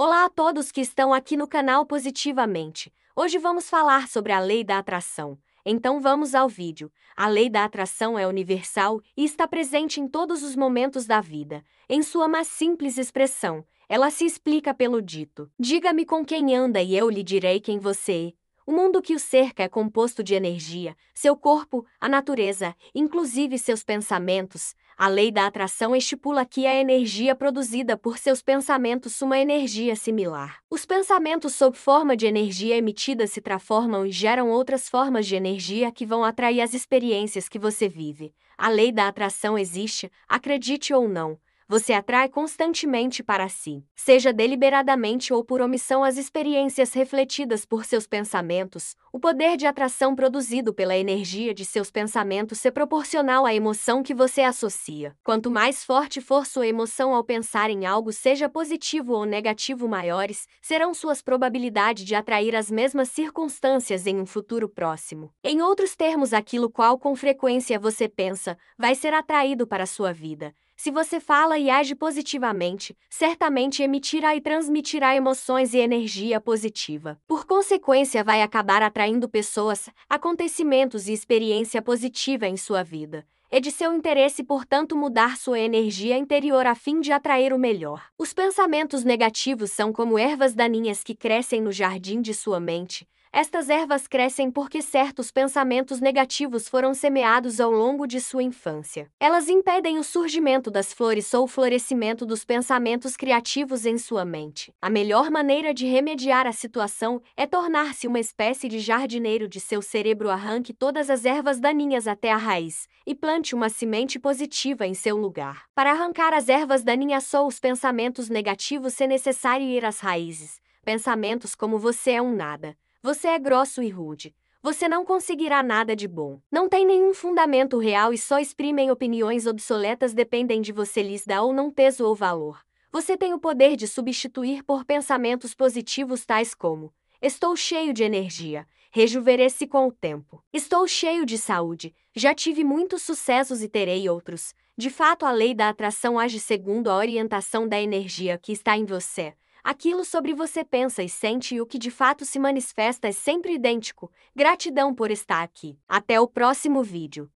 Olá a todos que estão aqui no canal Positivamente. Hoje vamos falar sobre a lei da atração. Então vamos ao vídeo. A lei da atração é universal e está presente em todos os momentos da vida. Em sua mais simples expressão, ela se explica pelo dito: Diga-me com quem anda e eu lhe direi quem você é. O mundo que o cerca é composto de energia, seu corpo, a natureza, inclusive seus pensamentos. A lei da atração estipula que a energia produzida por seus pensamentos uma energia similar. Os pensamentos sob forma de energia emitida se transformam e geram outras formas de energia que vão atrair as experiências que você vive. A lei da atração existe, acredite ou não você atrai constantemente para si, seja deliberadamente ou por omissão, as experiências refletidas por seus pensamentos. O poder de atração produzido pela energia de seus pensamentos é proporcional à emoção que você associa. Quanto mais forte for sua emoção ao pensar em algo, seja positivo ou negativo, maiores serão suas probabilidades de atrair as mesmas circunstâncias em um futuro próximo. Em outros termos, aquilo qual com frequência você pensa vai ser atraído para a sua vida. Se você fala e age positivamente, certamente emitirá e transmitirá emoções e energia positiva. Por consequência, vai acabar atraindo pessoas, acontecimentos e experiência positiva em sua vida. É de seu interesse, portanto, mudar sua energia interior a fim de atrair o melhor. Os pensamentos negativos são como ervas daninhas que crescem no jardim de sua mente estas ervas crescem porque certos pensamentos negativos foram semeados ao longo de sua infância. Elas impedem o surgimento das flores ou o florescimento dos pensamentos criativos em sua mente. A melhor maneira de remediar a situação é tornar-se uma espécie de jardineiro de seu cérebro. Arranque todas as ervas daninhas até a raiz e plante uma semente positiva em seu lugar. Para arrancar as ervas daninhas ou os pensamentos negativos, é necessário ir às raízes. Pensamentos como você é um nada você é grosso e rude. Você não conseguirá nada de bom. Não tem nenhum fundamento real e só exprimem opiniões obsoletas dependem de você lhes dar ou não peso ou valor. Você tem o poder de substituir por pensamentos positivos tais como: Estou cheio de energia, rejuvenesci com o tempo. Estou cheio de saúde, já tive muitos sucessos e terei outros. De fato, a lei da atração age segundo a orientação da energia que está em você. Aquilo sobre você pensa e sente e o que de fato se manifesta é sempre idêntico. Gratidão por estar aqui. Até o próximo vídeo.